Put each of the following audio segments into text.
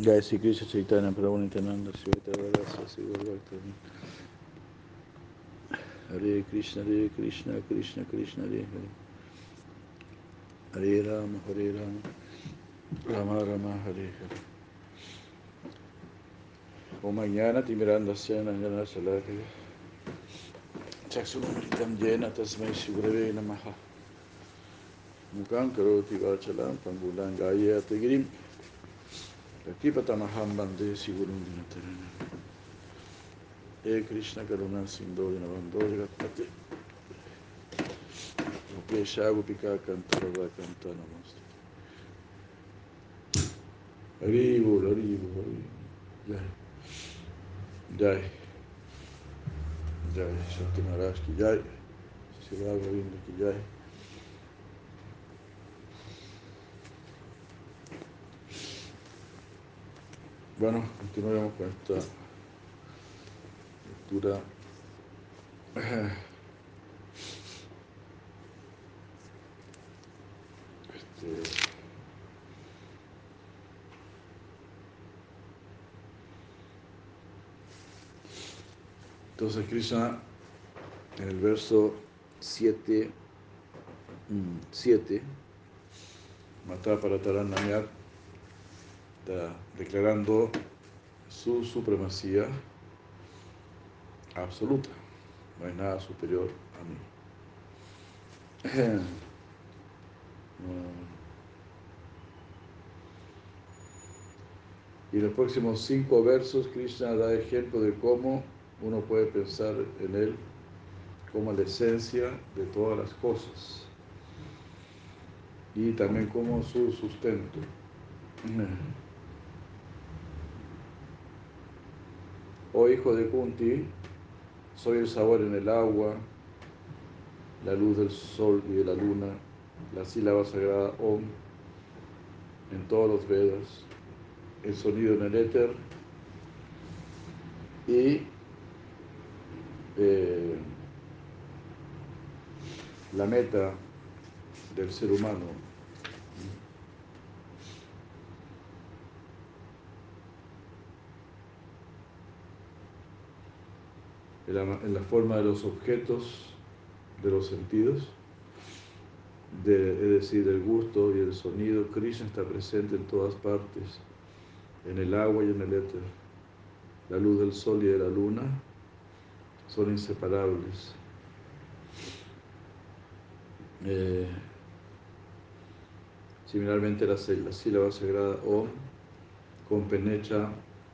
Jai Sri Krishna Chaitanya Prabhu Nityananda Sri Vairagya Sri Bhagavatam Hare Krishna Hare Krishna Krishna Krishna Hare Hare. Hare Rama Hare Rama. Rama Rama Hare Hare. Om Jnana Timirandasya Nanjana Salakaya Chaksunamritam Jena Tasmai Shivurave Namaha. Mukam Karoti Vachalam Pangulan Gaya ప్రతిభ తన హంబందే శివుడు ఏ కృష్ణ కరుణ సింధోజన బంధోజగత్తే Gopesha Gopika Kantarava Kanta Namaste. Haribo, Haribo, Haribo. Jai. Jai. Jai. Santi Maharaj jai Jai. Sri Raghavindra Jai. Jai. Bueno, continuaremos con esta lectura. Este, entonces Krishna en el verso 7 7 Mata para está declarando su supremacía absoluta. No hay nada superior a mí. Y en los próximos cinco versos, Krishna da ejemplo de cómo uno puede pensar en él como la esencia de todas las cosas y también como su sustento. Oh hijo de Kunti, soy el sabor en el agua, la luz del sol y de la luna, la sílaba sagrada Om en todos los Vedas, el sonido en el éter y eh, la meta del ser humano. En la, forma de los objetos de los sentidos, es decir, el gusto y el sonido, Krishna está presente en todas partes, en el agua y en el éter. La luz del sol y de la luna son inseparables. Eh, similarmente, la, la sílaba sagrada Om compenetra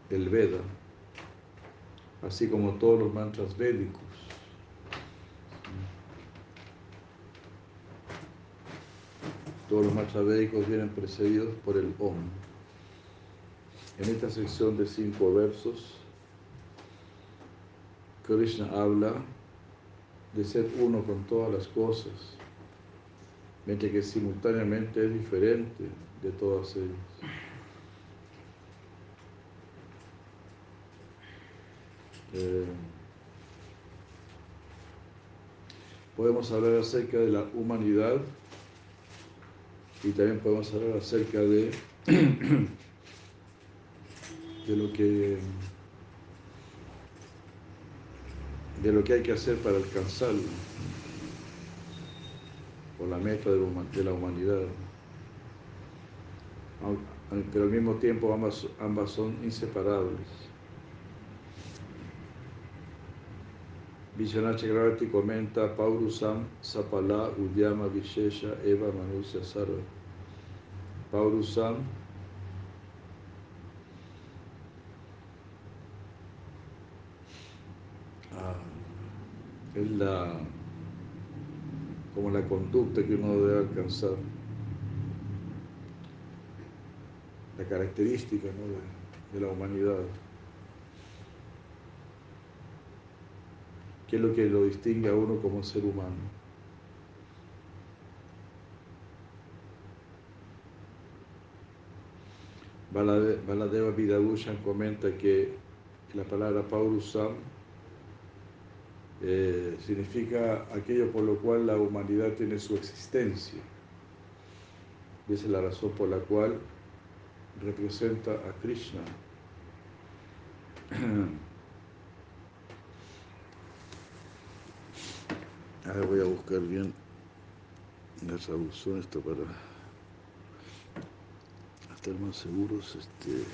el Veda, así como todos los mantras védicos. Todos los mantras védicos vienen precedidos por el Om. En esta sección de cinco versos, Krishna habla de ser uno con todas las cosas, mientras que simultáneamente es diferente de todas ellas. Eh, podemos hablar acerca de la humanidad y también podemos hablar acerca de, de lo que de lo que hay que hacer para alcanzarlo o la meta de la humanidad. Pero al mismo tiempo ambas, ambas son inseparables Vishwanath Chakravarti comenta Paurusam Sapala Udyama Vishesha Eva Manusya Sarva. Paurusam ah, es la como la conducta que uno debe alcanzar, la característica de la humanidad. ¿Qué es lo que lo distingue a uno como ser humano? Baladeva Vidabhushan comenta que la palabra Paurusam eh, significa aquello por lo cual la humanidad tiene su existencia. Y esa es la razón por la cual representa a Krishna. Ahora voy a buscar bien la traducción esto para estar más seguros. Este,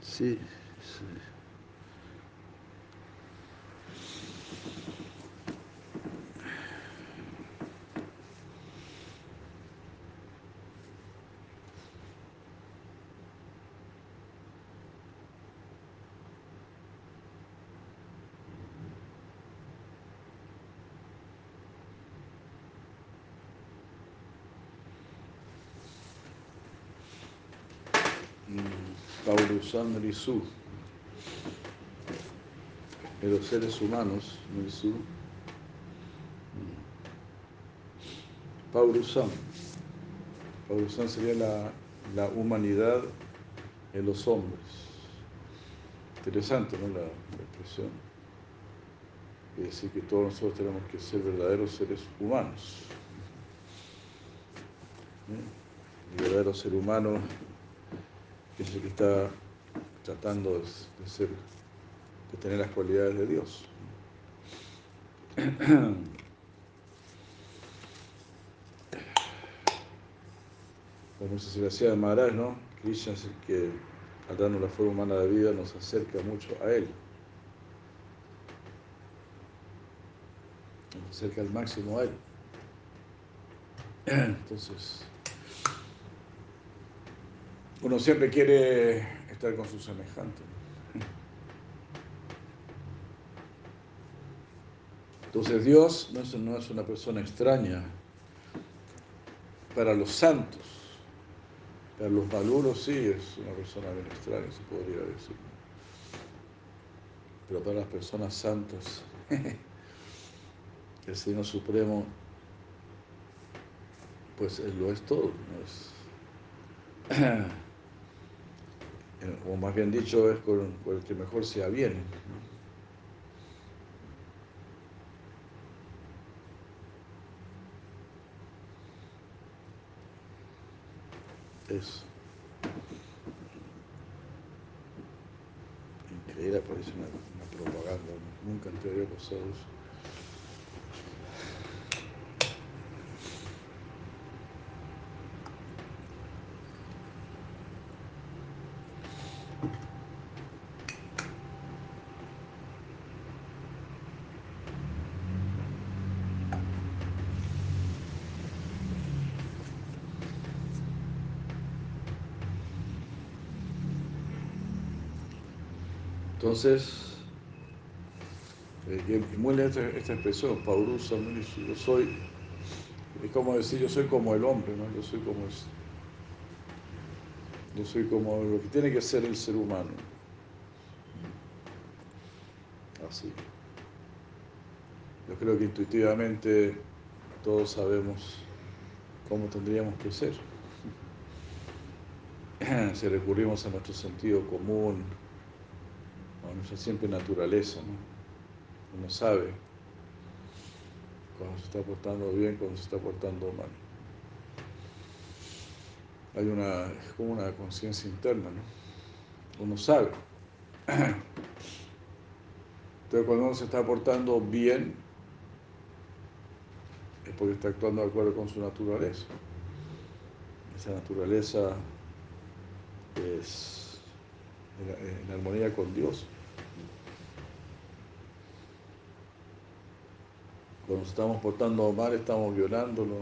Sí, sí. Paulusan Risu. De los seres humanos, Risu. Paurusan. Paurusan sería la, la, humanidad en los hombres. Interesante, ¿no? La, expresión. Es decir, que todos nosotros tenemos que ser verdaderos seres humanos. El verdadero ser humano es el que está tratando de, ser, de tener las cualidades de Dios. Como se decía de Maharaj, ¿no? Krishna es el que, al darnos la forma humana de vida, nos acerca mucho a Él. Nos acerca al máximo a Él. Entonces, uno siempre quiere estar con su semejante. Entonces Dios no es, no es, una persona extraña para los santos, para los maluros sí es una persona bien extraña, se podría decir. Pero para las personas santas, el Señor Supremo, pues Él lo es todo. ¿no? Es, o más bien dicho, es con, el que mejor se aviene. Eso. Increíble, parece una, una propaganda, nunca había pasado eso. Entonces, eh, muy lenta esta expresión, Paurusa, yo soy, es como decir, yo soy como el hombre, ¿no? yo soy como yo soy como lo que tiene que ser el ser humano. Así. Yo creo que intuitivamente todos sabemos cómo tendríamos que ser. Si recurrimos a nuestro sentido común, a nuestra siempre naturaleza, ¿no? Uno sabe cuando se está portando bien, cuando se está portando mal. Hay una, es como una conciencia interna, ¿no? Uno sabe. Entonces cuando uno se está portando bien, es porque está actuando de acuerdo con su naturaleza. Esa naturaleza es en armonía con Dios. Cuando nos estamos portando mal, estamos violando los,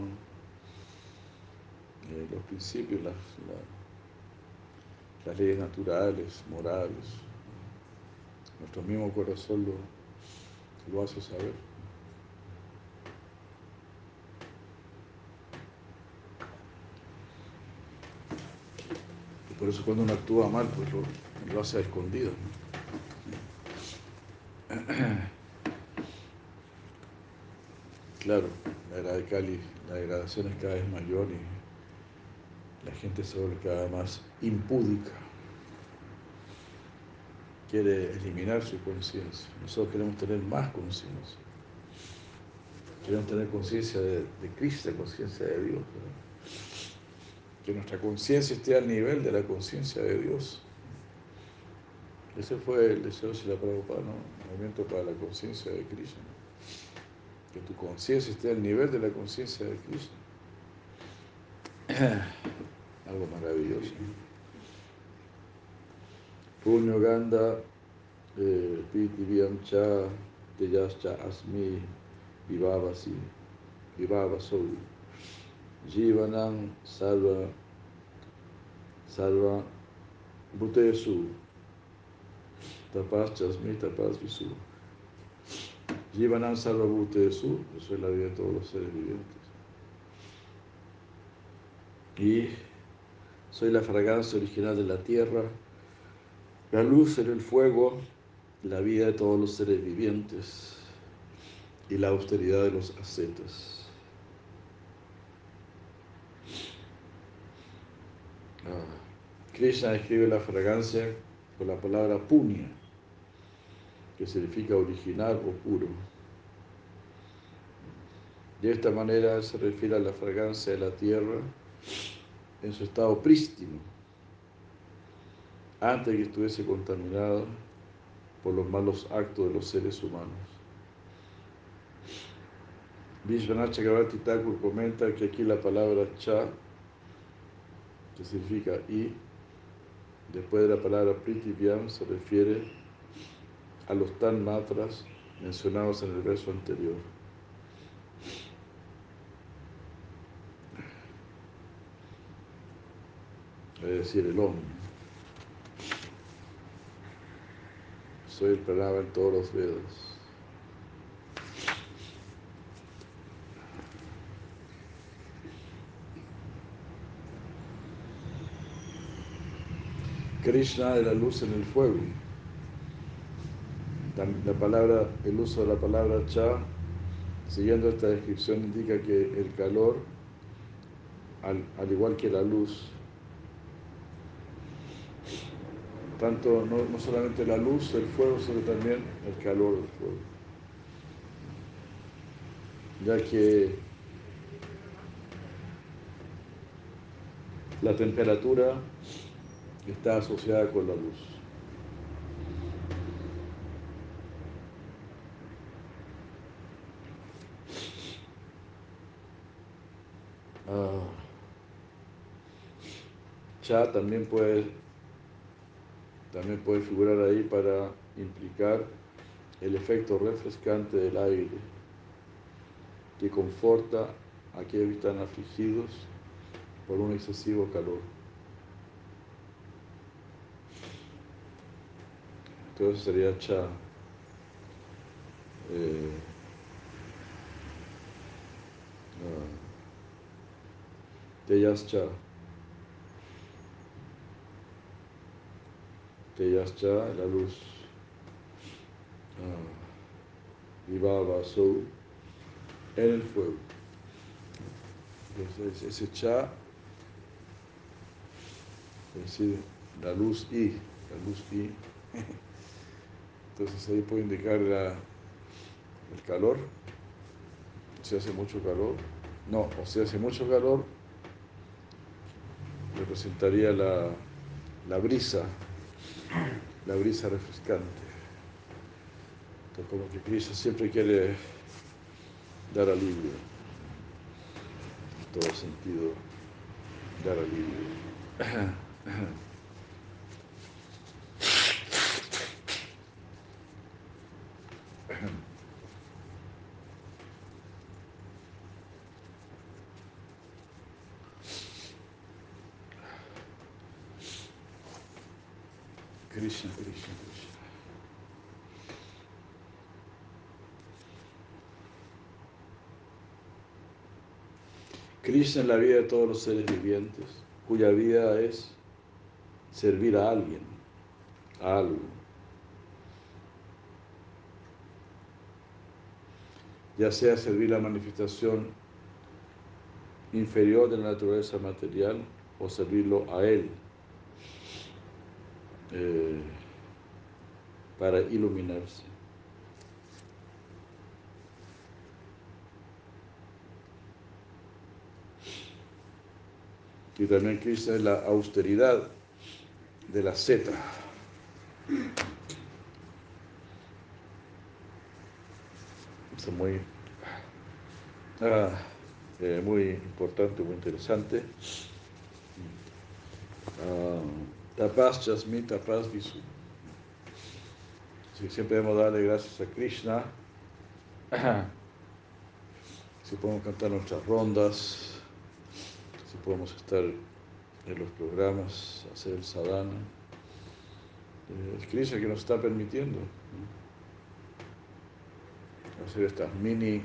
eh, los principios, las, la, las leyes naturales, morales. Nuestro mismo corazón lo, lo hace saber. Y por eso cuando uno actúa mal, pues lo, lo hace a escondido. ¿no? Claro, la era de Cali, la degradación es cada vez mayor y la gente se vuelve cada más impúdica. Quiere eliminar su conciencia. Nosotros queremos tener más conciencia. Queremos tener conciencia de, Cristo, conciencia de Dios. Que nuestra conciencia esté al nivel de la conciencia de Dios. Ese fue el deseo de la Prabhupada, ¿no? El movimiento para la conciencia de Krishna. Que tu conciencia esté al nivel de la conciencia de Krishna. Algo maravilloso. Puño Ganda, eh, Piti Viamcha, Teyascha Asmi, Vivavasi, Vivavasou, Jivanam Salva, Salva Butesu, Tapas Chasmi, Tapas Visu. Jivanam Salva Butesu, yo soy la vida de todos los seres vivientes. Y soy la fragancia original de la tierra, la luz en el fuego, la vida de todos los seres vivientes y la austeridad de los ascetas. Ah, Krishna escribe la fragancia con la palabra punya, que significa original o puro. De esta manera se refiere a la fragancia de la tierra en su estado prístino, antes de que estuviese contaminado por los malos actos de los seres humanos. Vishwanath Chakravarti Thakur comenta que aquí la palabra cha, que significa y, después de la palabra pritivyam, se refiere a los tan matras mencionados en el verso anterior. es decir, el hombre. Soy el pranava en todos los Vedas. Krishna de la luz en el fuego. La palabra, el uso de la palabra cha, siguiendo esta descripción, indica que el calor, al igual que la luz, tanto no, solamente la luz del fuego, sino también el calor del fuego. Ya que la temperatura está asociada con la luz. Cha también puede también puede figurar ahí para implicar el efecto refrescante del aire que conforta a quienes están afligidos por un excesivo calor. Entonces sería cha. Eh, cha. Teyascha, la luz. Uh, Vivava Sou, en el fuego. Entonces, ese cha, es la luz y, la luz y. Entonces ahí puede indicar la, el calor, si hace mucho calor, no, o si hace mucho calor, representaría la, la brisa, la brisa refrescante. Entonces, como que Cristo siempre quiere dar alivio, en todo sentido, dar alivio. Krishna, Krishna, Krishna. Krishna es la vida de todos los seres vivientes, cuya vida es servir a alguien, a algo. Ya sea servir la manifestación inferior de la naturaleza material o servirlo a Él eh, para iluminarse. Y también Krishna es la austeridad de la zeta. Es muy, ah, eh, muy importante, muy interesante. Tapas Jasmi, tapas Visu. Siempre debemos darle gracias a Krishna. Si podemos cantar nuestras rondas, podemos estar en los programas, hacer el sadhana. Eh, es Krishna que nos está permitiendo hacer estas mini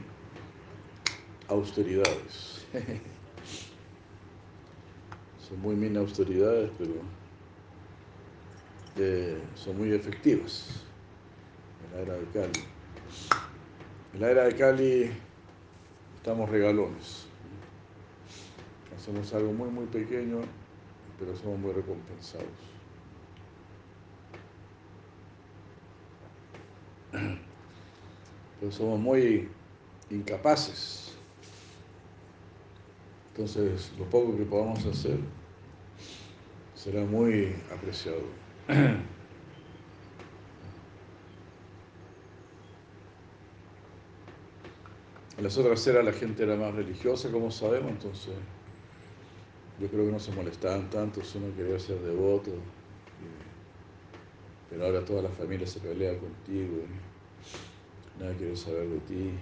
austeridades. son muy mini austeridades, pero eh, son muy efectivas en la era de Cali. En la era de Cali estamos regalones. Hacemos algo muy, muy pequeño, pero somos muy recompensados. Pero somos muy incapaces. Entonces, lo poco que podamos hacer será muy apreciado. En las otras eras la gente era más religiosa, como sabemos, entonces yo creo que no se molestaban tanto si uno quería ser devoto. Pero ahora toda la familia se pelea contigo y nada quiere saber de ti.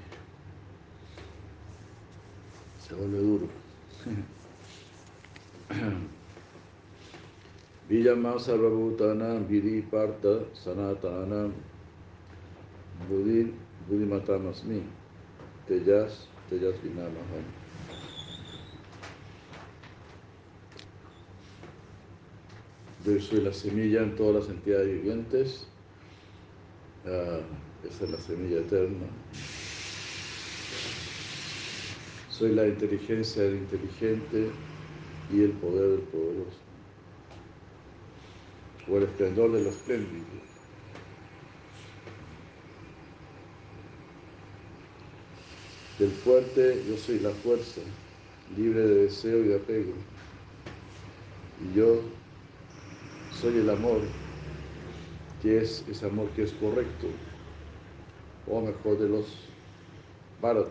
Se vuelve duro. Vijama sarvabhutanam vidi parta sanatanam buddhi buddhimatamasmi tejas tejas vinamaham. Soy la semilla en todas las entidades vivientes. Ah, esa es la semilla eterna. Soy la inteligencia del inteligente y el poder del poderoso. O el esplendor de los espléndido. Del fuerte yo soy la fuerza, libre de deseo y de apego. Y yo soy el amor, que es ese amor que es correcto, o mejor de los baratas.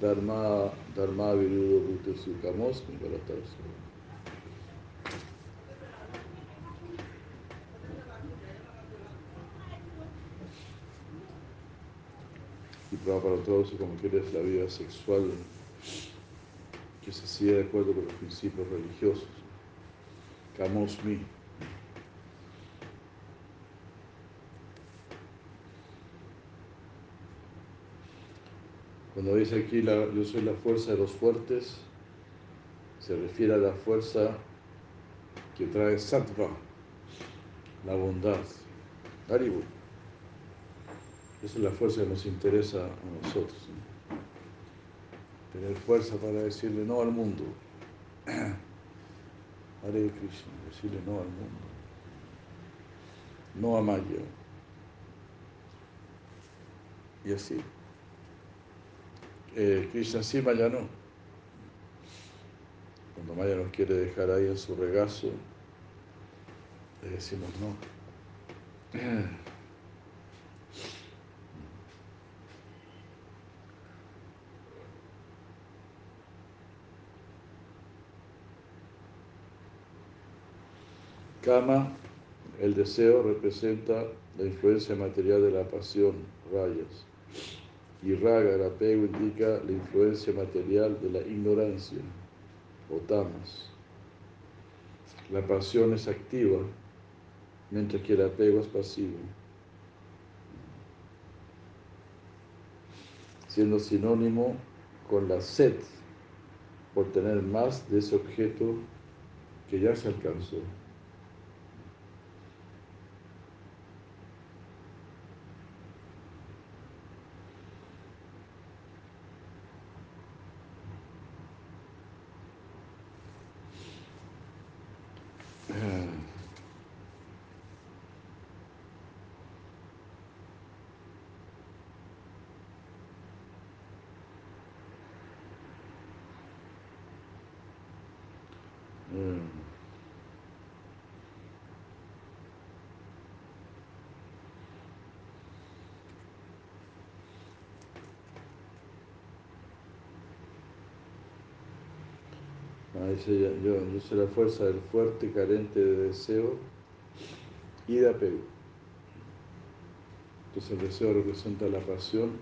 Dharma, Dharma Virudo Bhute Sukhamosmi Bharatas. Y para todos como quieres la vida sexual que se sigue de acuerdo con los principios religiosos. Kamosmi. Cuando dice aquí yo soy la fuerza de los fuertes, se refiere a la fuerza que trae sattva, la bondad. Haribu. Esa es la fuerza que nos interesa a nosotros. Tener fuerza para decirle no al mundo. Hare Krishna, decirle no al mundo. No a Maya. Y así. Eh, Krishna sí, Maya no. Cuando Maya nos quiere dejar ahí en su regazo, le decimos no. Kama, el deseo, representa la influencia material de la pasión, rayas. Y raga, el apego, indica la influencia material de la ignorancia, o tamas. La pasión es activa, mientras que el apego es pasivo. Siendo sinónimo con la sed por tener más de ese objeto que ya se alcanzó. Yo, yo soy la fuerza del fuerte, carente de deseo y de apego. Entonces el deseo representa la pasión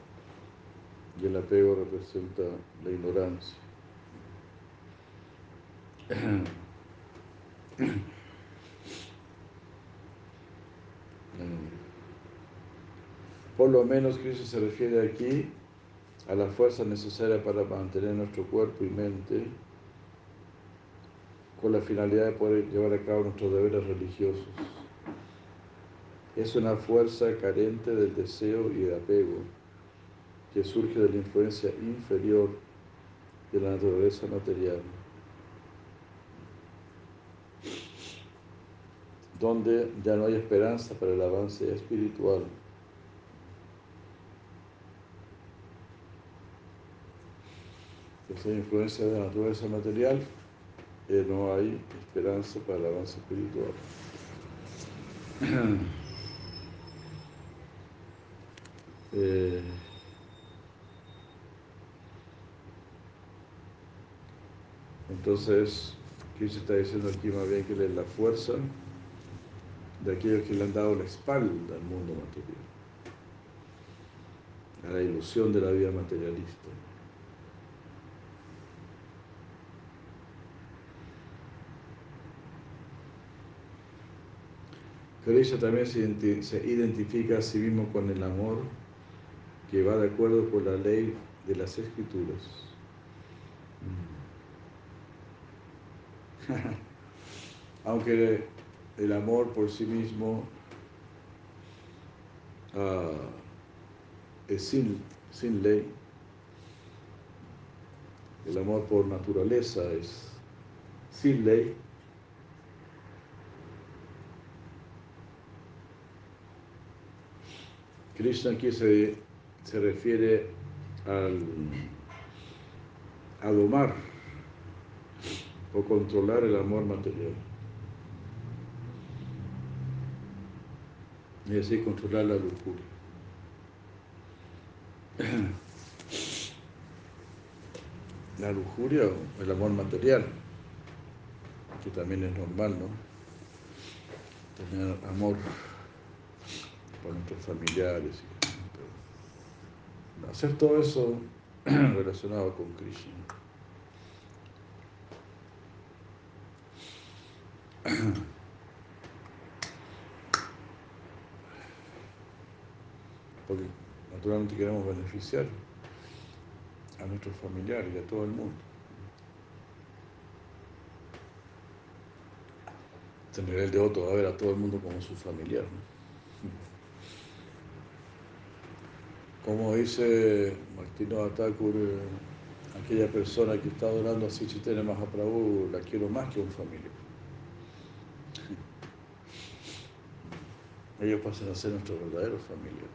y el apego representa la ignorancia. Por lo menos Cristo se refiere aquí a la fuerza necesaria para mantener nuestro cuerpo y mente con la finalidad de poder llevar a cabo nuestros deberes religiosos. Es una fuerza carente del deseo y de apego que surge de la influencia inferior de la naturaleza material, donde ya no hay esperanza para el avance espiritual. Esa influencia de la naturaleza material no hay esperanza para el avance espiritual. Eh, entonces, ¿qué se está diciendo aquí más bien que es la fuerza de aquellos que le han dado la espalda al mundo material, a la ilusión de la vida materialista? Krishna también se identifica a sí mismo con el amor que va de acuerdo con la ley de las escrituras. Mm. Aunque el amor por sí mismo ah, es sin, sin ley, el amor por naturaleza es sin ley, Krishna aquí se, se refiere al, a domar o controlar el amor material. Y así controlar la lujuria. La lujuria o el amor material, que también es normal, ¿no? Tener amor por nuestros familiares. hacer todo eso relacionado con Krishna. Porque naturalmente queremos beneficiar a nuestros familiares y a todo el mundo. Tendré el devoto a ver a todo el mundo como su familiar. Como dice Martino Atakur, eh, aquella persona que está adorando a Sichitene Mahaprabhu, la quiero más que un familiar. Ellos pasan a ser nuestros verdaderos familiares.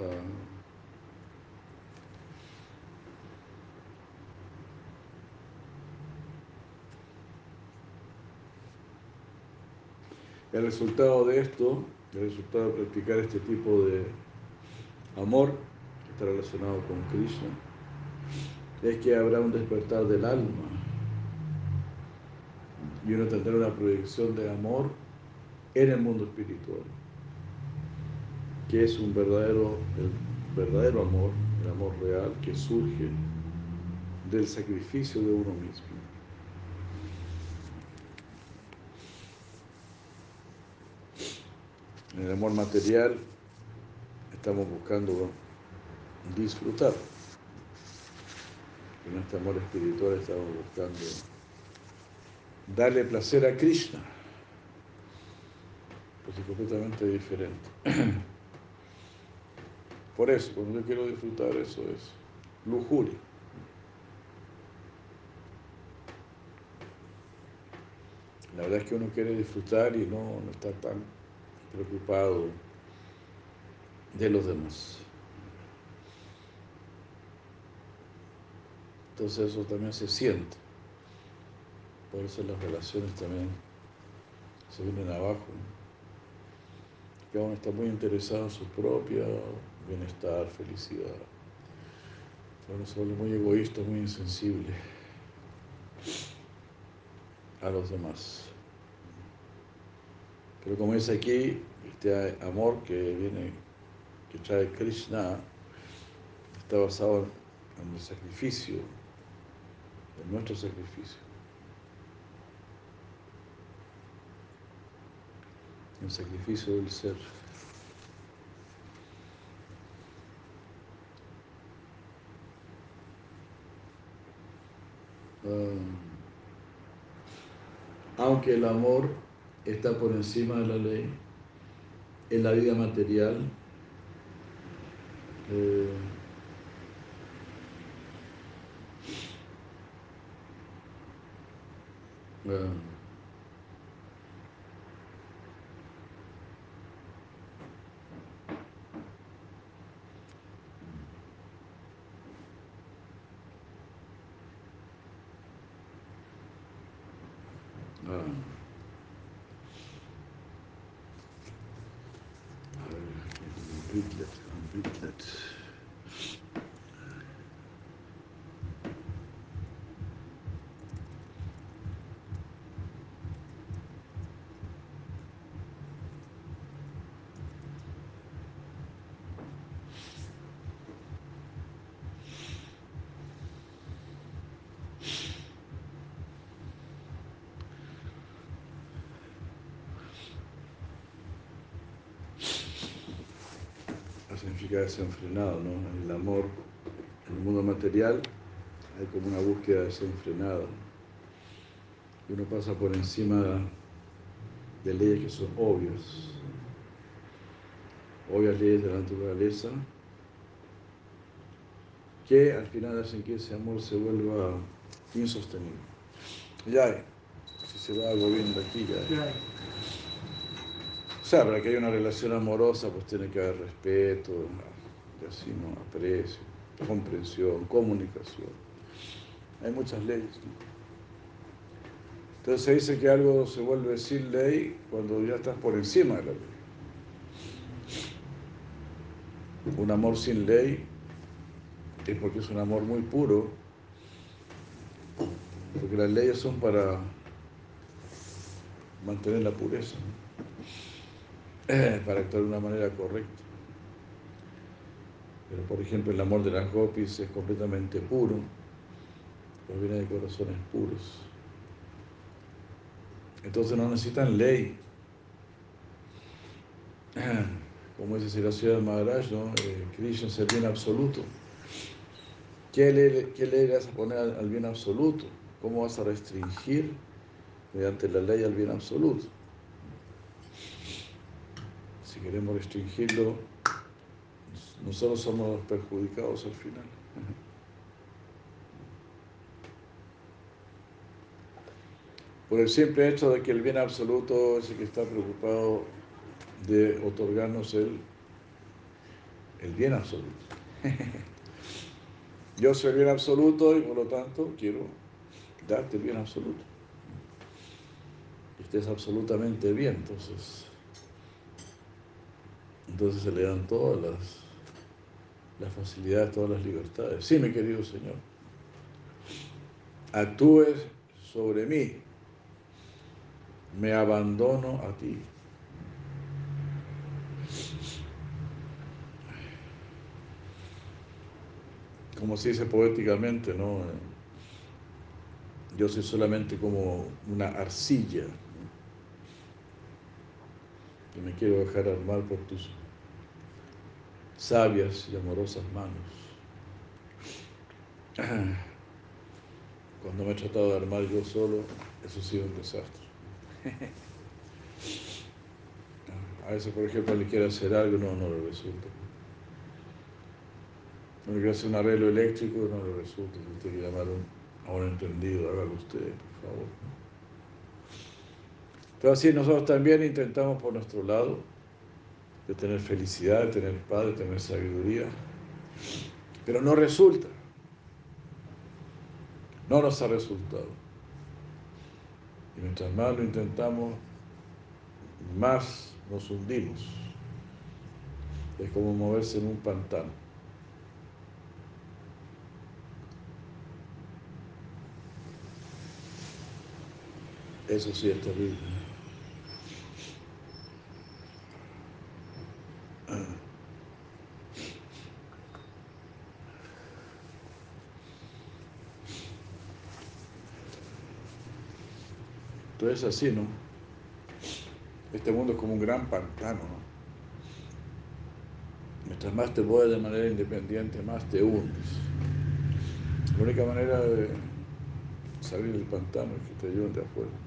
Ah. El resultado de esto, el resultado de practicar este tipo de amor que está relacionado con Krishna, es que habrá un despertar del alma y uno tendrá una proyección de amor en el mundo espiritual, que es un verdadero, el verdadero amor, el amor real que surge del sacrificio de uno mismo. En el amor material estamos buscando disfrutar. En este amor espiritual estamos buscando darle placer a Krishna. Pues es completamente diferente. Por eso, cuando yo quiero disfrutar, eso es lujuria. La verdad es que uno quiere disfrutar y no, no está tan preocupado de los demás. Entonces eso también se siente. Por eso las relaciones también se vienen abajo. Cada uno está muy interesado en su propio bienestar, felicidad. Uno se vuelve muy egoísta, muy insensible a los demás. Pero como dice aquí, este amor que viene, que trae Krishna, está basado en el sacrificio, en nuestro sacrificio. El sacrificio del ser. Um, aunque el amor está por encima de la ley, en la vida material, eh, significa desenfrenado, ¿no? El amor, en el mundo material hay como una búsqueda desenfrenada. Y uno pasa por encima de leyes que son obvias, obvias leyes de la naturaleza, que al final hacen que ese amor se vuelva insostenible. Ya, si se va algo viendo aquí, ya. O sea, para que haya una relación amorosa, pues tiene que haber respeto, así, ¿no? Aprecio, comprensión, comunicación. Hay muchas leyes. Entonces se dice que algo se vuelve sin ley cuando ya estás por encima de la ley. Un amor sin ley es porque es un amor muy puro, porque las leyes son para mantener la pureza. Para actuar de una manera correcta. Pero por ejemplo el amor de las gopis es completamente puro, proviene de corazones puros. Entonces no necesitan ley. Como dice la ciudad de Maharaj, ¿no? Eh, es el bien absoluto. ¿Qué ley, ¿Qué ley le vas a poner al bien absoluto? ¿Cómo vas a restringir mediante la ley al bien absoluto? Queremos restringirlo, nosotros somos los perjudicados al final. Por el simple hecho de que el bien absoluto es el que está preocupado de otorgarnos el, el bien absoluto. Yo soy el bien absoluto y por lo tanto quiero darte el bien absoluto. Estés absolutamente bien, entonces entonces se le dan todas las, facilidades, todas las libertades. Sí, mi querido Señor, actúes sobre mí, me abandono a ti. Como se dice poéticamente, ¿no? Yo soy solamente como una arcilla y me quiero dejar armar por tus sabias y amorosas manos. Cuando me he tratado de armar yo solo, eso ha sido un desastre. A veces, por ejemplo, le quiere hacer algo, no, no le resulta. No quiere hacer un arreglo eléctrico, no le resulta. Usted quiere llamar a un entendido, hágalo usted, por favor. Pero así nosotros también intentamos por nuestro lado de tener felicidad, de tener paz, de tener sabiduría, pero no resulta. No nos ha resultado. Y mientras más lo intentamos, más nos hundimos. Es como moverse en un pantano. Eso sí es terrible. Entonces así, ¿no? Este mundo es como un gran pantano, ¿no? Mientras más te mueves de manera independiente, más te hundes. La única manera de salir del pantano es que te ayuden de afuera.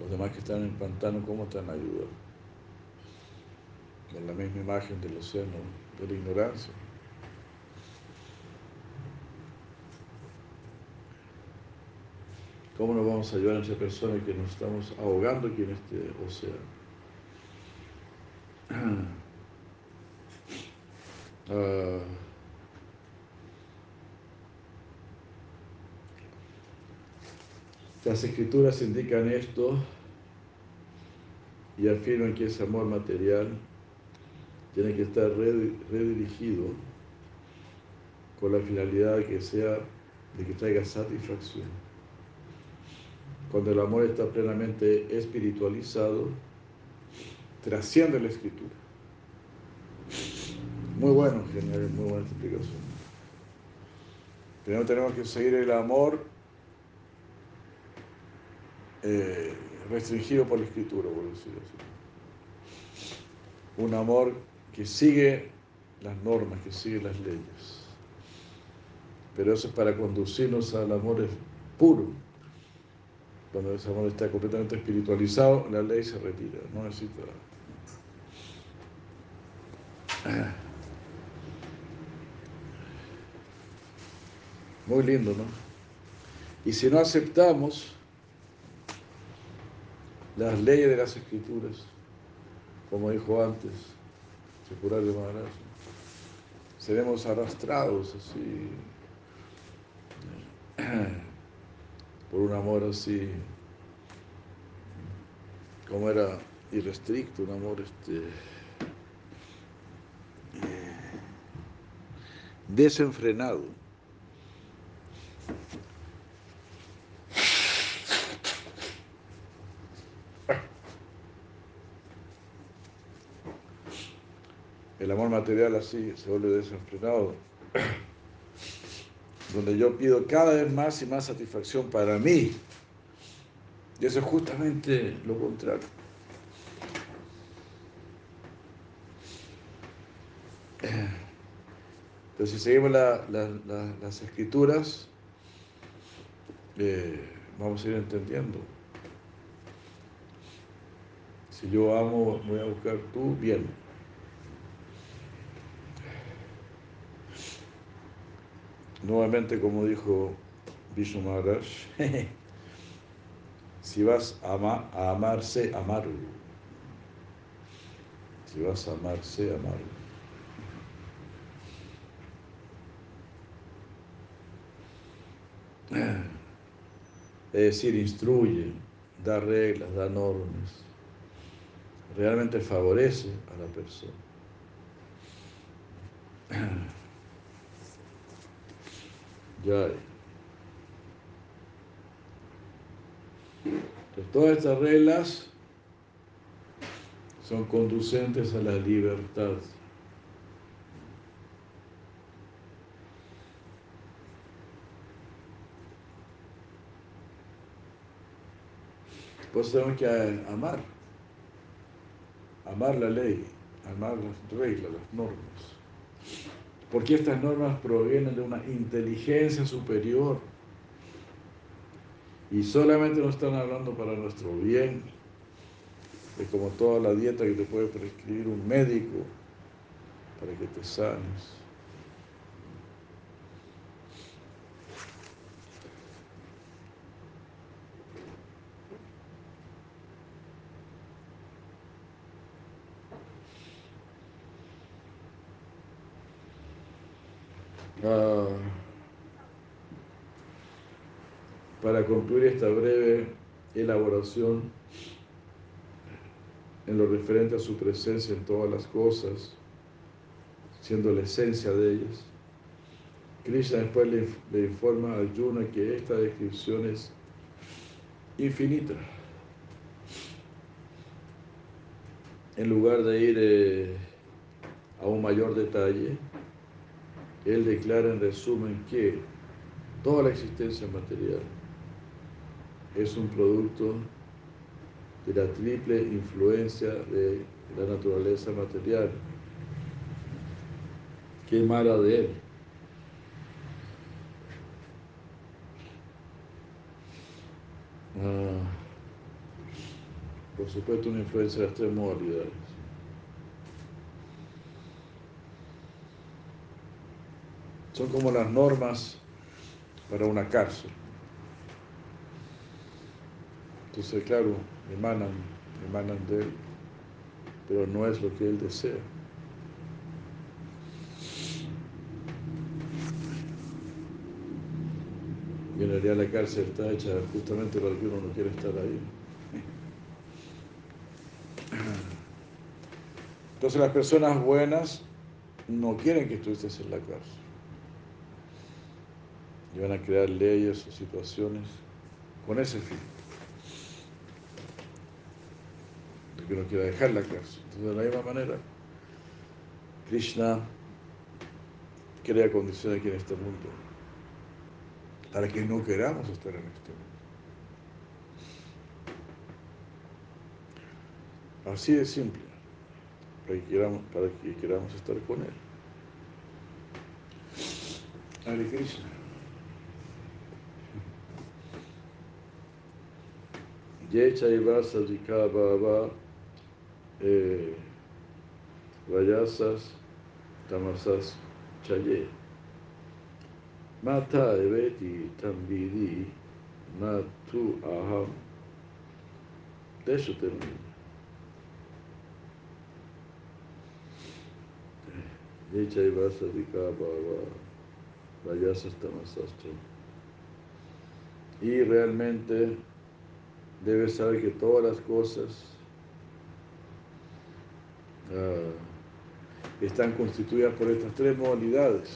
Los demás que están en pantano, ¿cómo te van a ayudar? En la misma imagen del océano de la ignorancia. ¿Cómo nos vamos a ayudar a esa persona que nos estamos ahogando aquí en este océano? Uh, Las escrituras indican esto y afirman que ese amor material tiene que estar redirigido con la finalidad de que sea de que traiga satisfacción. Cuando el amor está plenamente espiritualizado, trasciende la escritura. Muy bueno, genial, muy buena explicación. Primero tenemos que seguir el amor eh, restringido por la escritura, por decirlo así. Un amor que sigue las normas, que sigue las leyes. Pero eso es para conducirnos al amor puro. Cuando ese amor está completamente espiritualizado, la ley se retira, no necesita. Muy lindo, ¿no? Y si no aceptamos las leyes de las escrituras, como dijo antes de Maharaj, seremos arrastrados así por un amor así, como era irrestricto, un amor este, eh, desenfrenado. El amor material así se vuelve desenfrenado, donde yo pido cada vez más y más satisfacción para mí. Y eso es justamente lo contrario. Entonces, si seguimos las escrituras, eh, vamos a ir entendiendo. Si yo amo, voy a buscar tu bien. Nuevamente, como dijo Vishnu Maharaj, si vas a, a amarse, amarlo. Si vas a amarse, amarlo. Es decir, instruye, da reglas, da normas. Realmente favorece a la persona. Entonces, todas estas reglas son conducentes a la libertad. Pues tenemos que amar, amar la ley, amar las reglas, las normas porque estas normas provienen de una inteligencia superior y solamente nos están hablando para nuestro bien. Es como toda la dieta que te puede prescribir un médico, para que te sanes. Ah, para concluir esta breve en lo referente a su presencia en todas las cosas, siendo la esencia de ellas, Krishna después le, informa a Arjuna que esta descripción es infinita. En lugar de ir eh, a un mayor detalle, él declara en resumen que toda la existencia material es un producto de la triple influencia de la naturaleza material que emana de él. Ah, por supuesto, una influencia de las tres modalidades. Son como las normas para una cárcel. Entonces, claro, emanan, emanan de él, pero no es lo que él desea. Y en realidad la cárcel está hecha justamente para que uno no quiera estar ahí. Entonces las personas buenas no quieren que estés en la cárcel y van a crear leyes o situaciones con ese fin. De que no quiera dejar la cárcel. Entonces, de la misma manera, Krishna crea condiciones aquí en este mundo para que no queramos estar en este mundo. Así de simple, para que queramos, para que queramos estar con Él. Hare Krishna. Ye chaiva sadhika bhava eh, vayasas tamasas chaye. Mata eveti tambidi matu aham. De eso termina. Ye chaiva sadhika bhava vayasas tamasas chaye. Y realmente debes saber que todas las cosas uh, están constituidas por estas tres modalidades,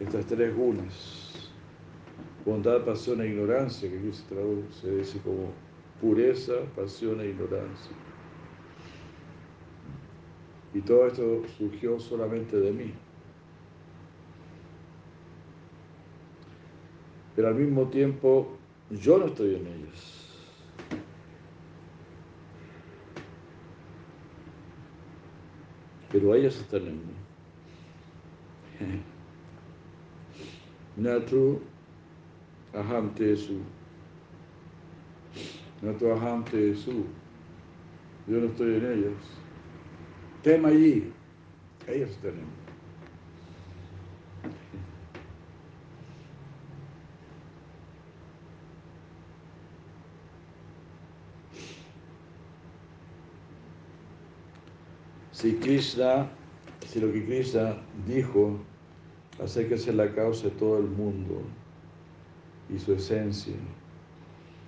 estas tres gunas, bondad, pasión e ignorancia, que aquí se traduce, se dice como pureza, pasión e ignorancia. Y todo esto surgió solamente de mí. Pero al mismo tiempo yo no estoy en ellos. Pero ellos están en mí. Natu aham tesu. Natu aham tesu. Yo no estoy en ellos. Tema allí. Ellos están en mí. Si Krishna, si lo que Krishna dijo acerca de la causa de todo el mundo y su esencia,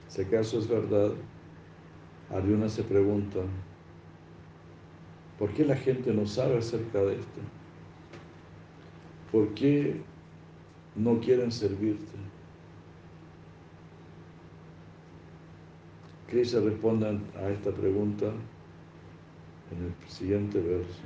si acaso es verdad, Arjuna se pregunta, ¿por qué la gente no sabe acerca de esto? ¿Por qué no quieren servirte? Krishna responde a esta pregunta en el siguiente verso.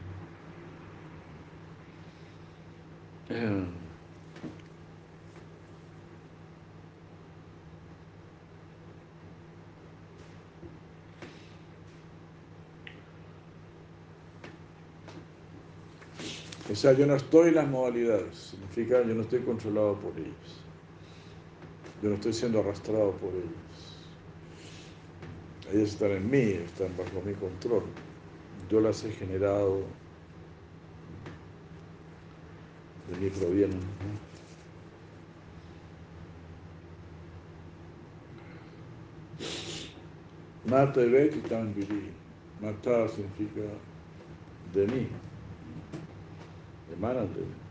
O sea, yo no estoy en las modalidades, significa yo no estoy controlado por ellos. Yo no estoy siendo arrastrado por ellos. Ellos están en mí, están bajo mi control yo las he generado de mí provienen. ¿no? Mata Beti Tambiri. Matar significa de mí. Emanan de mí.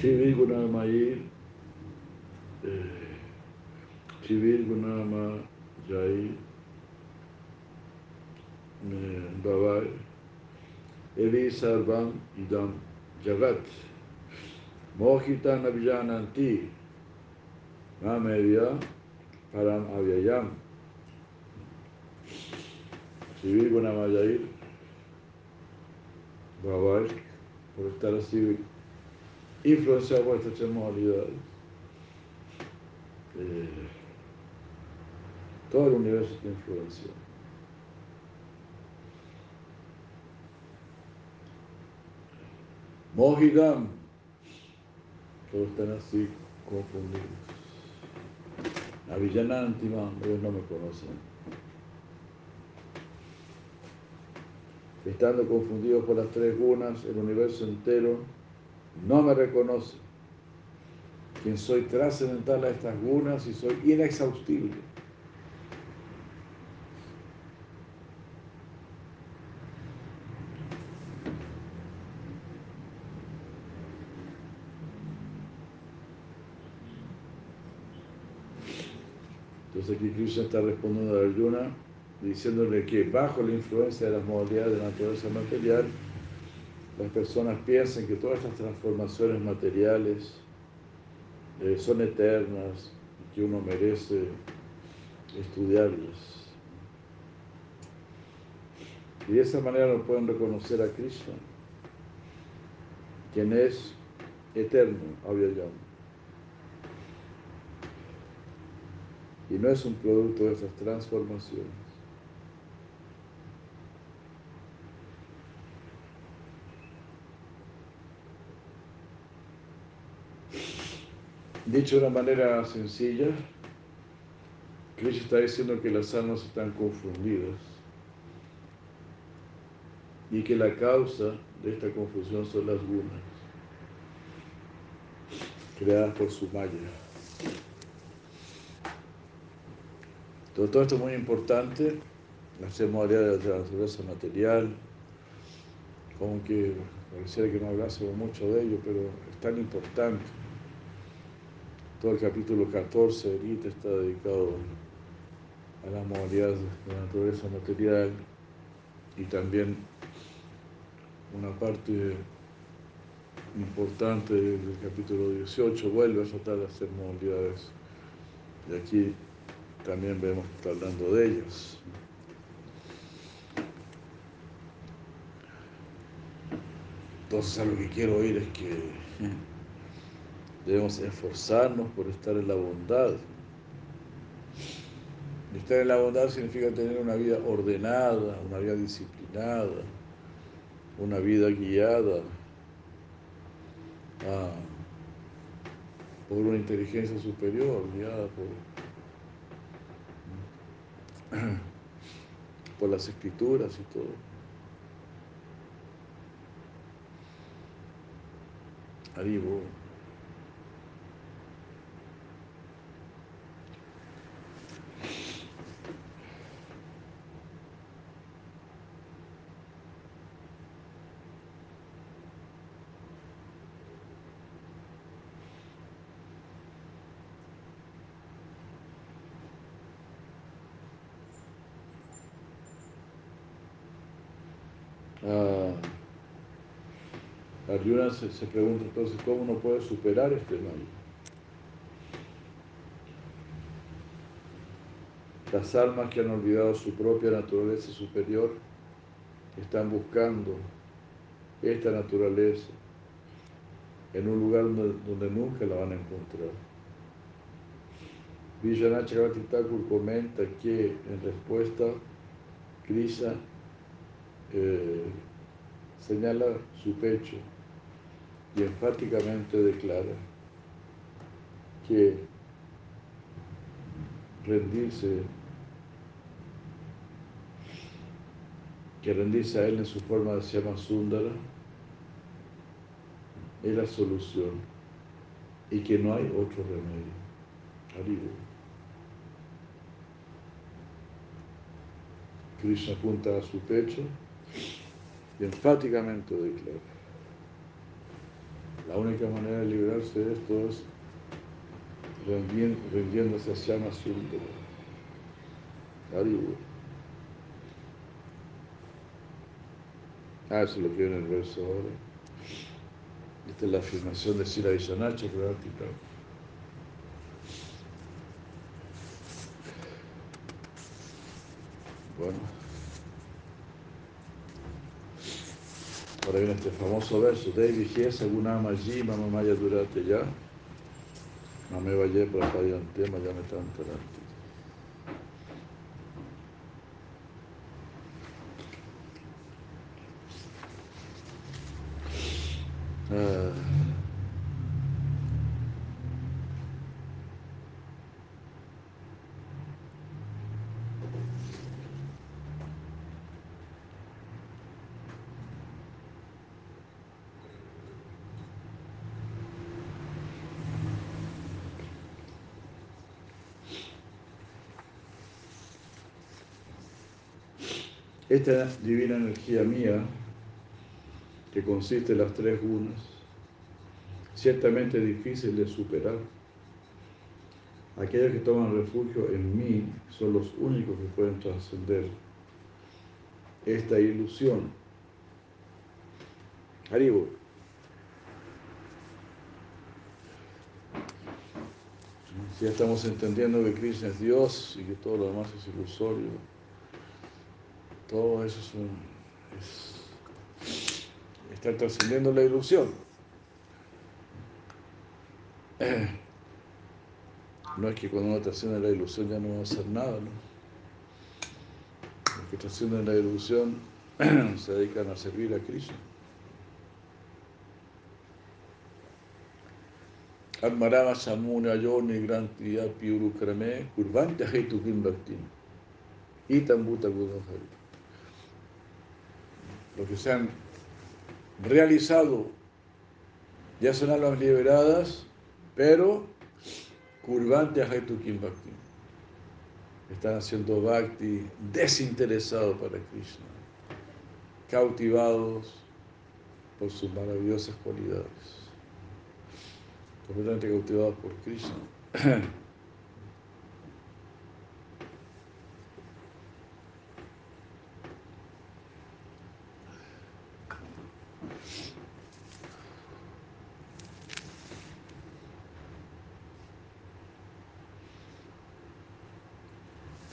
Civil e, Gunama Jair, Civil e, Gunama Jair, Baba Evi Sarvam idam Jagat, Mohita Nabjananti, Namevya Param Avyayam, Civil Gunama Jair, Baba, por estar. Estas tres modalidades. Eh, todo el universo está influenciado. Mohidam, todos están así confundidos. Avillanantima, ellos no me conocen. Estando confundidos por las tres gunas, el universo entero no me reconoce. Quien soy trascendental a estas gunas y soy inexhaustible. Entonces aquí Krishna está respondiendo a Arjuna diciéndole que bajo la influencia de las modalidades de la naturaleza material, las personas piensan que todas estas transformaciones materiales eh, son eternas y que uno merece estudiarlas. Y de esa manera no pueden reconocer a Krishna, quien es eterno, Avyayam. Y no es un producto de esas transformaciones. Dicho de una manera sencilla, Krishna está diciendo que las almas están confundidas y que la causa de esta confusión son las gunas creadas por su maya. Todo, esto es muy importante, las modalidades de la naturaleza material, como que pareciera que no hablásemos mucho de ello, pero es tan importante. Todo el capítulo 14 de Gita está dedicado a las modalidades de la naturaleza material y también una parte importante del capítulo 18 vuelve a tratar de hacer modalidades. Y aquí también vemos que está hablando de ellas. Entonces, a lo que quiero oír es que debemos esforzarnos por estar en la bondad. Estar en la bondad significa tener una vida ordenada, una vida disciplinada, una vida guiada ah, por una inteligencia superior, guiada por, por las escrituras y todo. Arribo. Arjuna se, pregunta entonces cómo uno puede superar este mal. Las almas que han olvidado su propia naturaleza superior están buscando esta naturaleza en un lugar donde, nunca la van a encontrar. Chakravarti Thakur comenta que en respuesta Krishna eh, señala su pecho y enfáticamente declara que rendirse, que rendirse a Él en su forma de se llama Sundara, es la solución y que no hay otro remedio. Krishna apunta a su pecho y enfáticamente declara, la única manera de liberarse de esto es rindiéndose a Shama Sundara. Ah, eso lo que en el verso ahora. Esta es la afirmación de Sira Vishanacha, Bueno. Ahora viene este famoso verso, Devi Giesa Gunama Ji Mama Maya Durate Ya. Mame Valle Prapayante Mayame Tantarante Uh, Esta divina energía mía, que consiste en las tres gunas, ciertamente difícil de superar. Aquellos que toman refugio en mí son los únicos que pueden trascender esta ilusión. Haribo. Ya estamos entendiendo que Krishna es Dios y que todo lo demás es ilusorio, todo eso es un. está trascendiendo la ilusión. No es que cuando uno trasciende la ilusión ya no va a hacer nada, ¿no? Los que trascienden la ilusión se dedican a servir a Krishna. Atmarama Samuna Yoni Grantiya Piuru Krame Kurvante Hetu Kim Bhakti Itam Bhuta lo que se han realizado ya son almas liberadas, pero curvante a Kim Bhakti. Están haciendo Bhakti desinteresado para Krishna, cautivados por sus maravillosas cualidades, completamente cautivados por Krishna.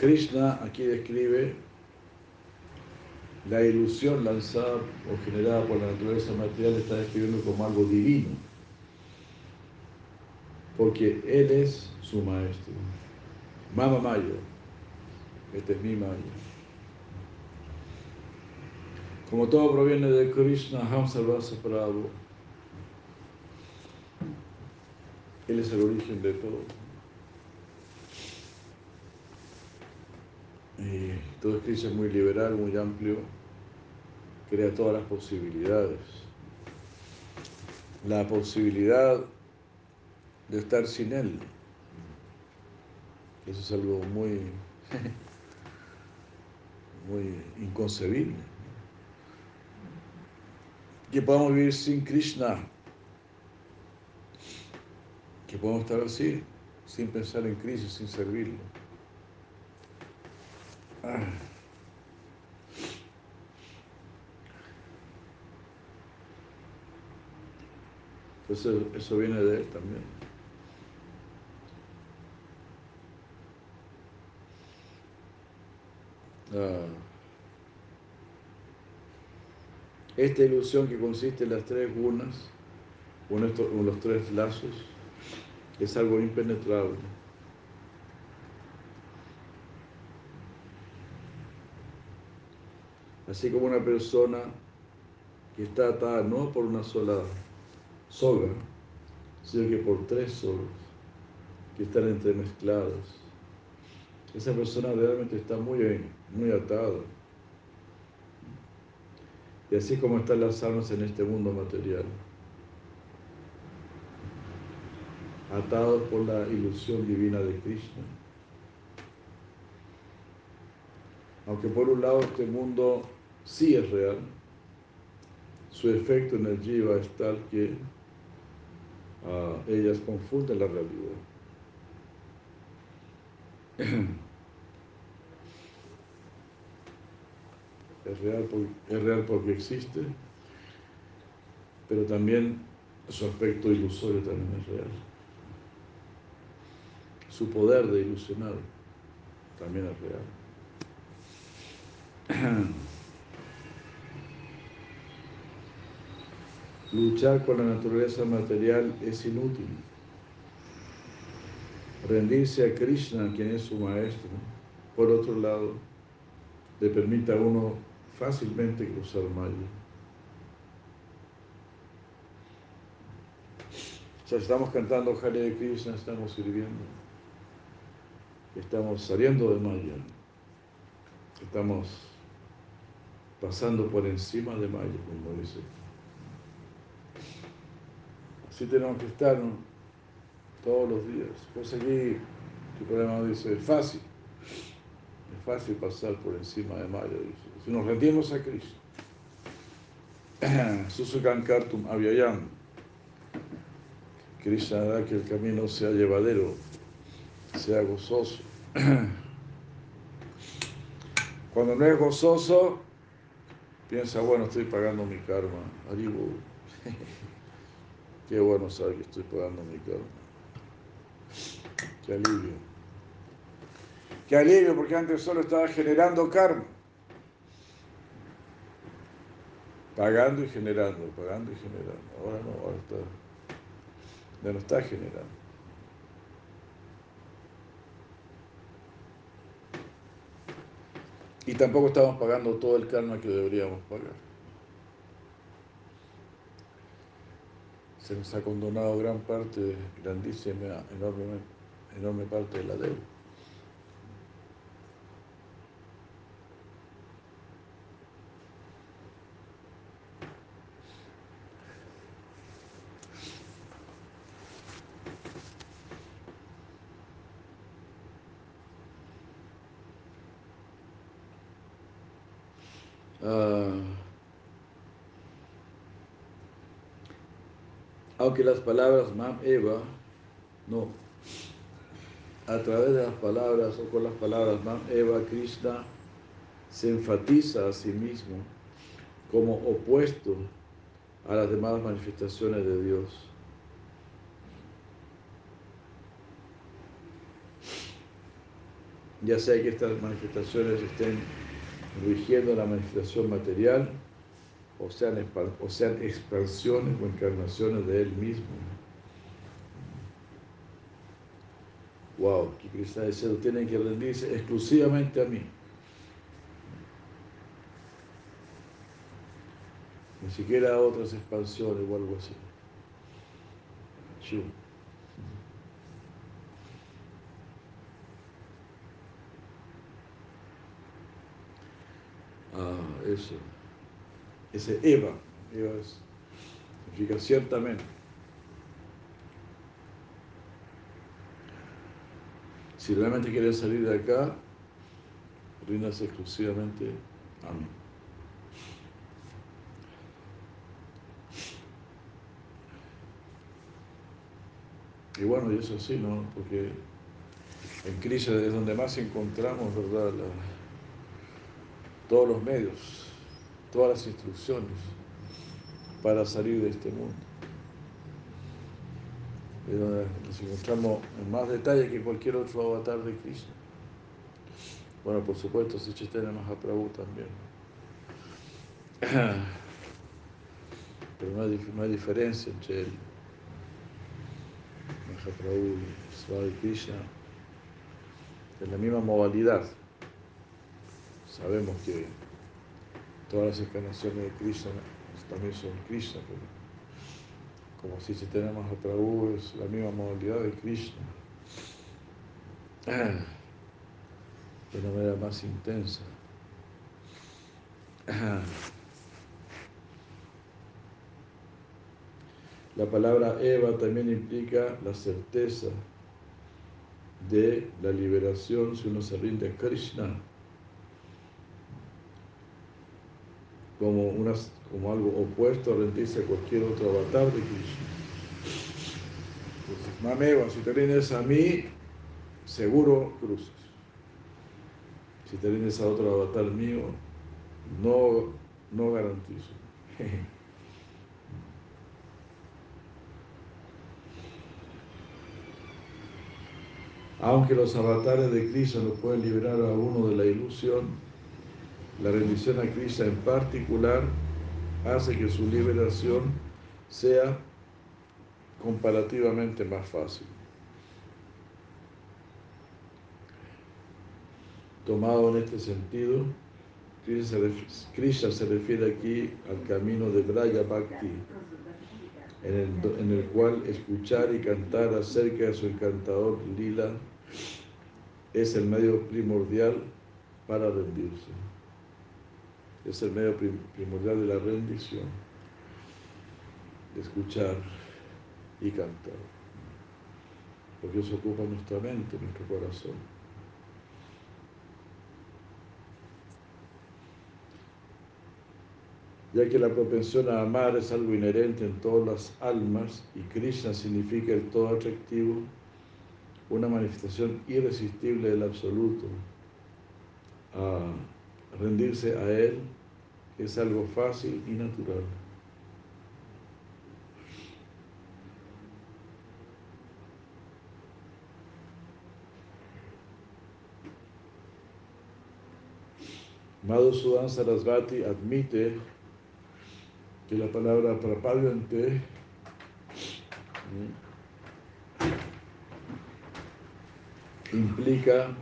Krishna aquí describe la ilusión lanzada o generada por la naturaleza material, está describiendo como algo divino, porque Él es su maestro. Mama Maya, este es mi Maya. Como todo proviene de Krishna, Hamsa Prabhu, Él es el origen de todo. Todo Krishna es muy liberal, muy amplio, crea todas las posibilidades. La posibilidad de estar sin Él, eso es algo muy, muy inconcebible. Que podamos vivir sin Krishna, que podamos estar así, sin pensar en Krishna, sin servirlo. Entonces eso viene de él también. Ah. Esta ilusión que consiste en las tres gunas, o en los tres lazos, es algo impenetrable. Así como una persona que está atada no por una sola soga, sino que por tres sogas que están entremezcladas esa persona realmente está muy, muy atada. Y así como están las almas en este mundo material, atados por la ilusión divina de Krishna. Aunque por un lado este mundo sí es real, su efecto en el jiva es tal que uh, ellas confunden la realidad. es real, es real porque existe, pero también su aspecto ilusorio también es real. Su poder de ilusionar también es real. Luchar con la naturaleza material es inútil. Rendirse a Krishna, quien es su maestro, por otro lado, le permite a uno fácilmente cruzar Maya. O estamos cantando Hare Krishna, estamos sirviendo, estamos saliendo de Maya, estamos pasando por encima de Maya, como dice. Tenemos que estar todos los días. Pues aquí tu programa dice, es fácil, es fácil pasar por encima de Maya. Si nos rendimos a Cristo, Susukankartum Avyayam, Krishna hará que el camino sea llevadero, sea gozoso. Cuando no es gozoso, piensa, bueno, estoy pagando mi karma. Aribu. Qué bueno saber que estoy pagando mi karma. Qué alivio. Qué alivio, porque antes solo estaba generando karma. Pagando y generando, pagando y generando. Ahora no, ahora está, ya no está generando. Y tampoco estamos pagando todo el karma que deberíamos pagar. Se nos ha condonado gran parte, grandísima, enorme, enorme parte de la deuda. Aunque las palabras Mam Eva, no, a través de las palabras o con las palabras Mam Eva, Krishna se enfatiza a sí mismo como opuesto a las demás manifestaciones de Dios. Ya sea que estas manifestaciones estén rigiendo la manifestación material o sean, o sean expansiones o encarnaciones de Él mismo. Wow, que Krishna dice, tienen que rendirse exclusivamente a mí. Ni siquiera a otras expansiones o algo así. Ah, eso ese Eva. Eva significa ciertamente. Si realmente quieres salir de acá, rindas exclusivamente a mí. Y bueno, y eso sí, ¿no? Porque en crisis es donde más encontramos, ¿verdad? todos los medios todas las instrucciones para salir de este mundo. nos encontramos en más detalle que cualquier otro avatar de Krishna. Bueno, por supuesto, si Chaitanya Mahaprabhu también. Pero no hay, diferencia entre él, Mahaprabhu y Swami Krishna. En la misma modalidad. Sabemos que todas las encarnaciones de Krishna también son Krishna, pero como si se tenemos a Prabhu, es la misma modalidad de Krishna. de una manera más intensa. La palabra Eva también implica la certeza de la liberación si uno se rinde a Krishna como, como algo opuesto a rendirse a cualquier otro avatar de Krishna. Entonces, Mameva, si te rindes a mí, seguro cruces. Si te rindes a otro avatar mío, no, no garantizo. Aunque los avatares de Krishna no pueden liberar a uno de la ilusión, la rendición a Krishna en particular hace que su liberación sea comparativamente más fácil. Tomado en este sentido, Krishna se refiere aquí al camino de Braya Bhakti, en el, en el, cual escuchar y cantar acerca de su encantador lila es el medio primordial para rendirse. Es el medio primordial de la rendición, de escuchar y cantar. Porque eso ocupa nuestra mente, nuestro corazón. ya que la propensión a amar es algo inherente en todas las almas y Krishna significa el todo atractivo, una manifestación irresistible del absoluto. A rendirse a Él es algo fácil y natural. Madhusudan Sarasvati admite que la palabra prapadyante implica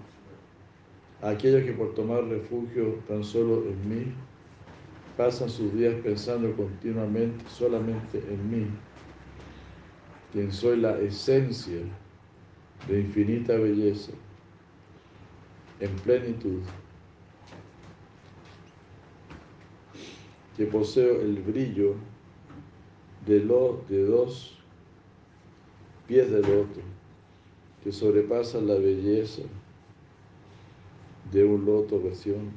a aquellos que por tomar refugio tan solo en mí pasan sus días pensando continuamente solamente en mí, quien soy la esencia de infinita belleza, en plenitud que poseo el brillo de, lo, de dos pies del otro, que sobrepasa la belleza de un loto recién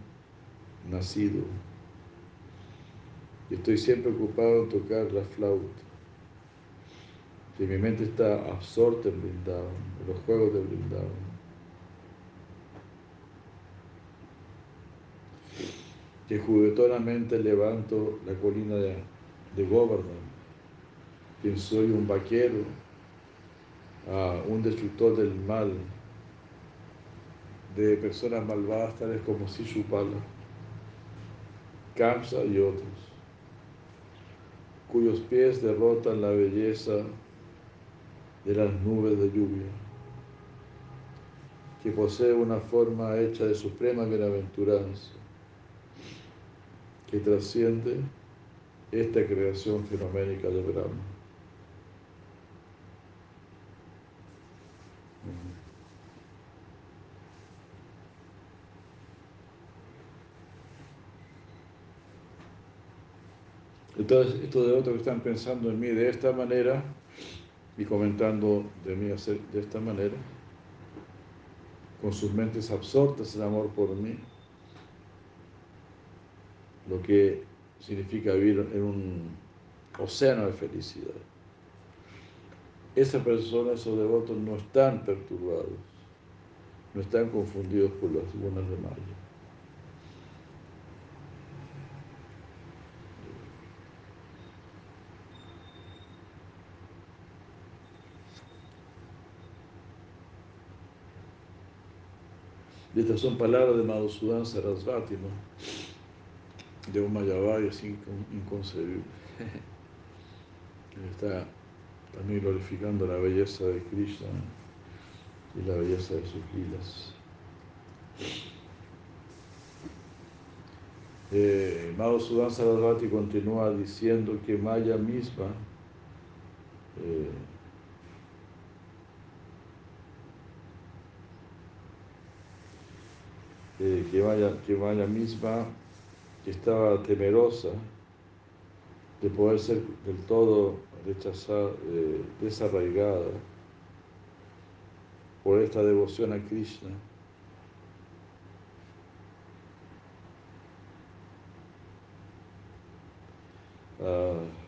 nacido. Y estoy siempre ocupado en tocar la flauta. Que mi mente está absorta en Brindavan, en los juegos de Brindavan. que juguetonamente levanto la colina de, de Govardhan, que soy un vaquero, un destructor del mal, de personas malvadas tales como Sishupala, Kamsa y otros, cuyos pies derrotan la belleza de las nubes de lluvia, que posee una forma hecha de suprema bienaventuranza que trasciende esta creación fenoménica de Brahma. Entonces, estos de otros que están pensando en mí de esta manera y comentando de mí de esta manera, con sus mentes absortas en amor por mí, lo que significa vivir en un océano de felicidad. Esa persona, esos devotos no están perturbados, no están confundidos por las buenas de Maya. Estas son palabras de Madhusudan Sarasvati, ¿no? de un Mayavadi así inconcebible. Está también glorificando la belleza de Krishna y la belleza de sus vidas. Eh, Madhusudan Sarasvati continúa diciendo que Maya misma eh, vaya misma, que estaba temerosa de poder ser del todo rechazada, desarraigada por esta devoción a Krishna. Uh,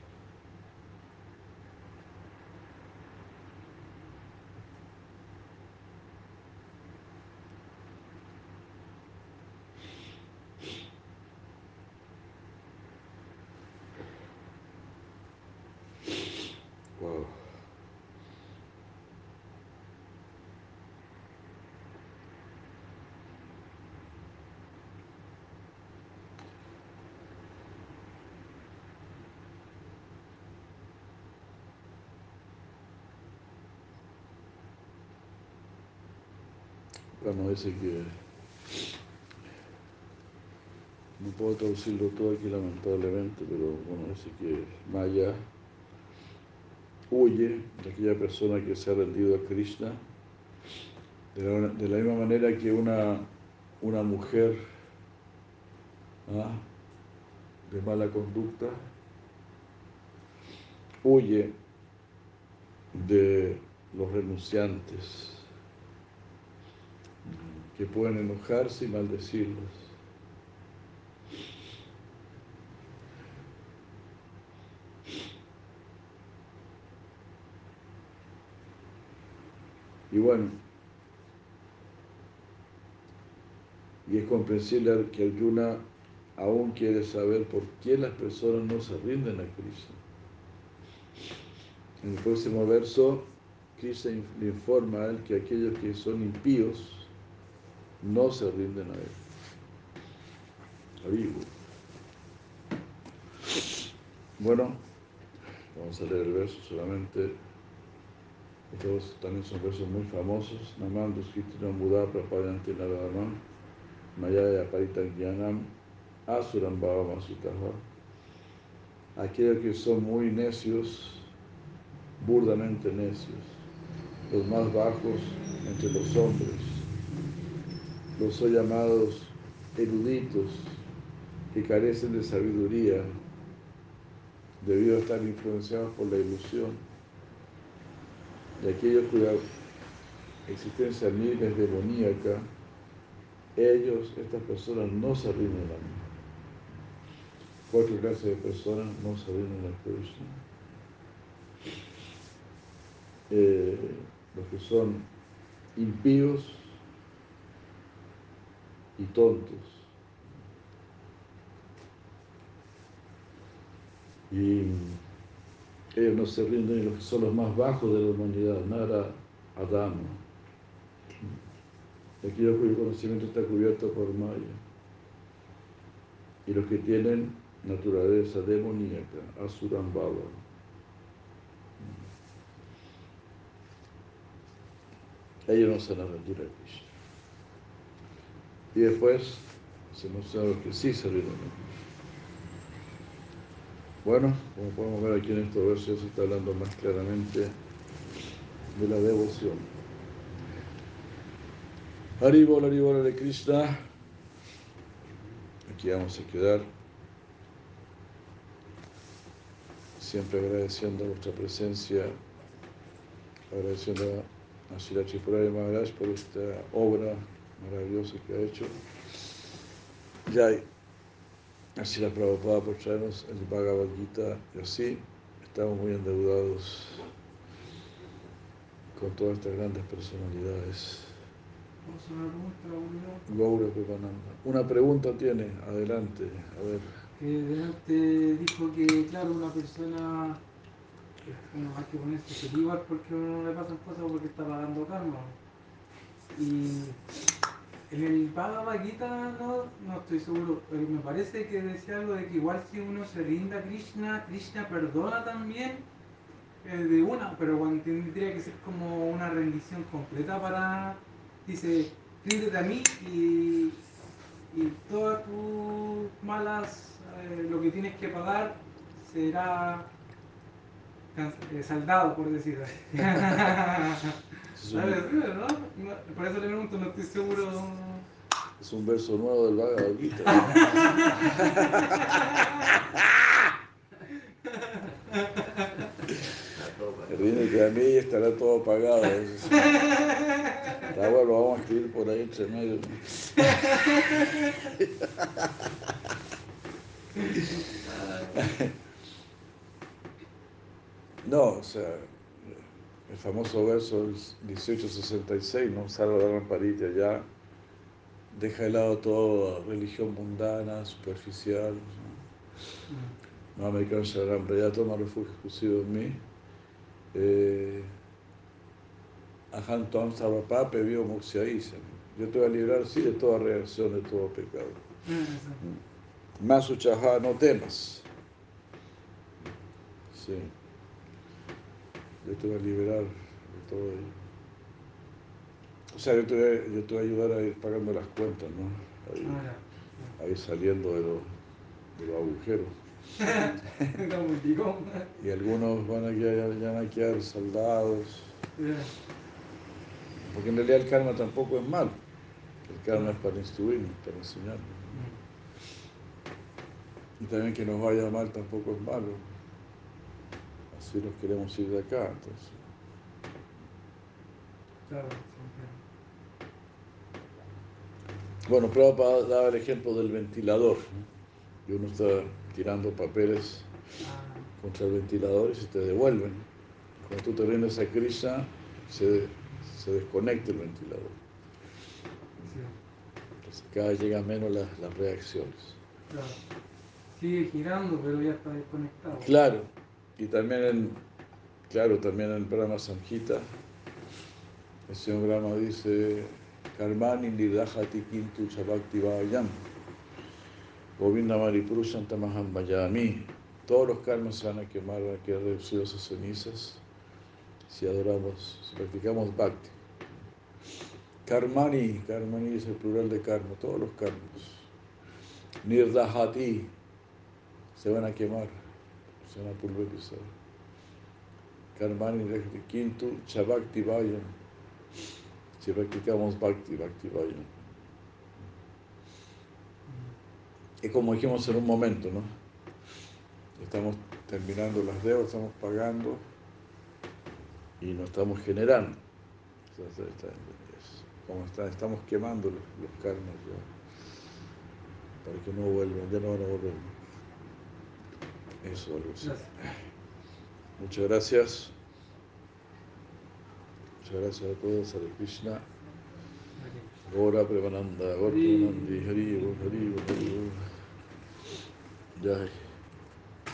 Bueno, dice que no puedo traducirlo todo aquí lamentablemente, pero bueno, dice que Maya huye de aquella persona que se ha rendido a Krishna de la, misma manera que una, una mujer ¿ah? de mala conducta huye de los renunciantes que pueden enojarse y maldecirlos. Y bueno, y es comprensible que Arjuna aún quiere saber por qué las personas no se rinden a Cristo. En el próximo verso, Krishna le informa a él que aquellos que son impíos no se rinden a él. Bueno, vamos a leer el verso solamente. Estos también son versos muy famosos. Namandus Kitrinam Buddha Prapayanti Mayaya Paritan Gyanam Asuram Bhava Masutaha. Aquellos que son muy necios, burdamente necios, los más bajos entre los hombres, los son llamados eruditos que carecen de sabiduría debido a estar influenciados por la ilusión y aquellos cuya existencia mil es demoníaca, ellos, estas personas no se rinden a mí. Cuatro clases de personas no se rinden a Krishna. Eh, los que son impíos, y tontos. Y ellos no se rinden los que son los más bajos de la humanidad, Nara Adama, aquellos cuyo conocimiento está cubierto por Maya, y los que tienen naturaleza demoníaca, Asurambhava. Ellos no se van a rendir a Krishna. Y después se los que sí salieron. Bueno, como podemos ver aquí en estos versos se está hablando más claramente de la devoción. Haribol, Haribol de Krishna. Aquí vamos a quedar. Siempre agradeciendo vuestra presencia, agradeciendo a Shirachi Purari Maharaj por esta obra maravilloso que ha hecho. Ya así la Prabhupada por traernos el Bhagavad Gita y así estamos muy endeudados con todas estas grandes personalidades. Gaura Pepananda. Una pregunta tiene, adelante, a ver. Que delante dijo que, claro, una persona, bueno, hay que ponerse igual porque uno le pasan cosas porque está pagando karma. Y en el Bhagavad Gita no, no estoy seguro, pero me parece que decía algo de que igual si uno se rinda a Krishna, Krishna perdona también eh, de una, pero cuando tendría que ser como una rendición completa para, dice, ríndete a mí y, y todas tus malas, eh, lo que tienes que pagar será eh, saldado, por decirlo Sí. ¿no? Por eso le pregunto, no estoy seguro. Es un verso nuevo del Gita. El que a mí estará todo pagado. Está bueno, vamos a escribir por ahí entre medio. No, o sea, el famoso verso 1866, ¿no? Salva la lamparita ya deja de lado toda religión mundana, superficial. ¿no? No me cansa ya toma refugio exclusivo en mí. Eh, Ahan Tom Sarvapape vio Yo te voy a librar, sí, de toda reacción, de todo pecado. Más Uchaha, no temas. Sí. Yo te voy a liberar de todo ello. O sea, yo te, voy, yo te voy a ayudar a ir pagando las cuentas, ¿no? Ahí, ah, saliendo de los, de los agujeros. y algunos van a quedar, ya van a quedar soldados. Porque en realidad el karma tampoco es malo. El karma es para instruirnos, para enseñarnos. Y también que nos vaya mal tampoco es malo. Así nos queremos ir de acá, entonces. Claro, bueno, Prabhupada daba el ejemplo del ventilador. Y uno está tirando papeles contra el ventilador y se te devuelven. Cuando tú te rindes a Krishna, se, se desconecta el ventilador. Entonces cada vez llegan menos las, las reacciones. Claro. Sigue girando, pero ya está desconectado. Claro. Y también en, claro, también en Brahma Samhita, el señor Brahma dice Karmani nidahati kintu chabakti vayam. Govinda Maripurushan tamaham vayami. Todos los karmas se van a quemar, van a quedar reducidos a cenizas si adoramos, si practicamos bhakti. Karmani, Karmani es el plural de karma, todos los karmas. Nirdahati, se van a quemar, se van a pulverizar. Karmani, Kintu, Chabakti Vayam si practicamos Bhakti, Bhakti Vaya. Y como dijimos en un momento, ¿no? Estamos terminando las deudas, estamos pagando y no estamos generando. como estamos quemando los, karmas ya, para que no vuelvan, ya no van a volver. Eso, algo así. Muchas gracias. Muchas gracias a todos, Hare Krishna. Gora Premananda, Gora Premanandi, Hari, Hari, Hari, Jai.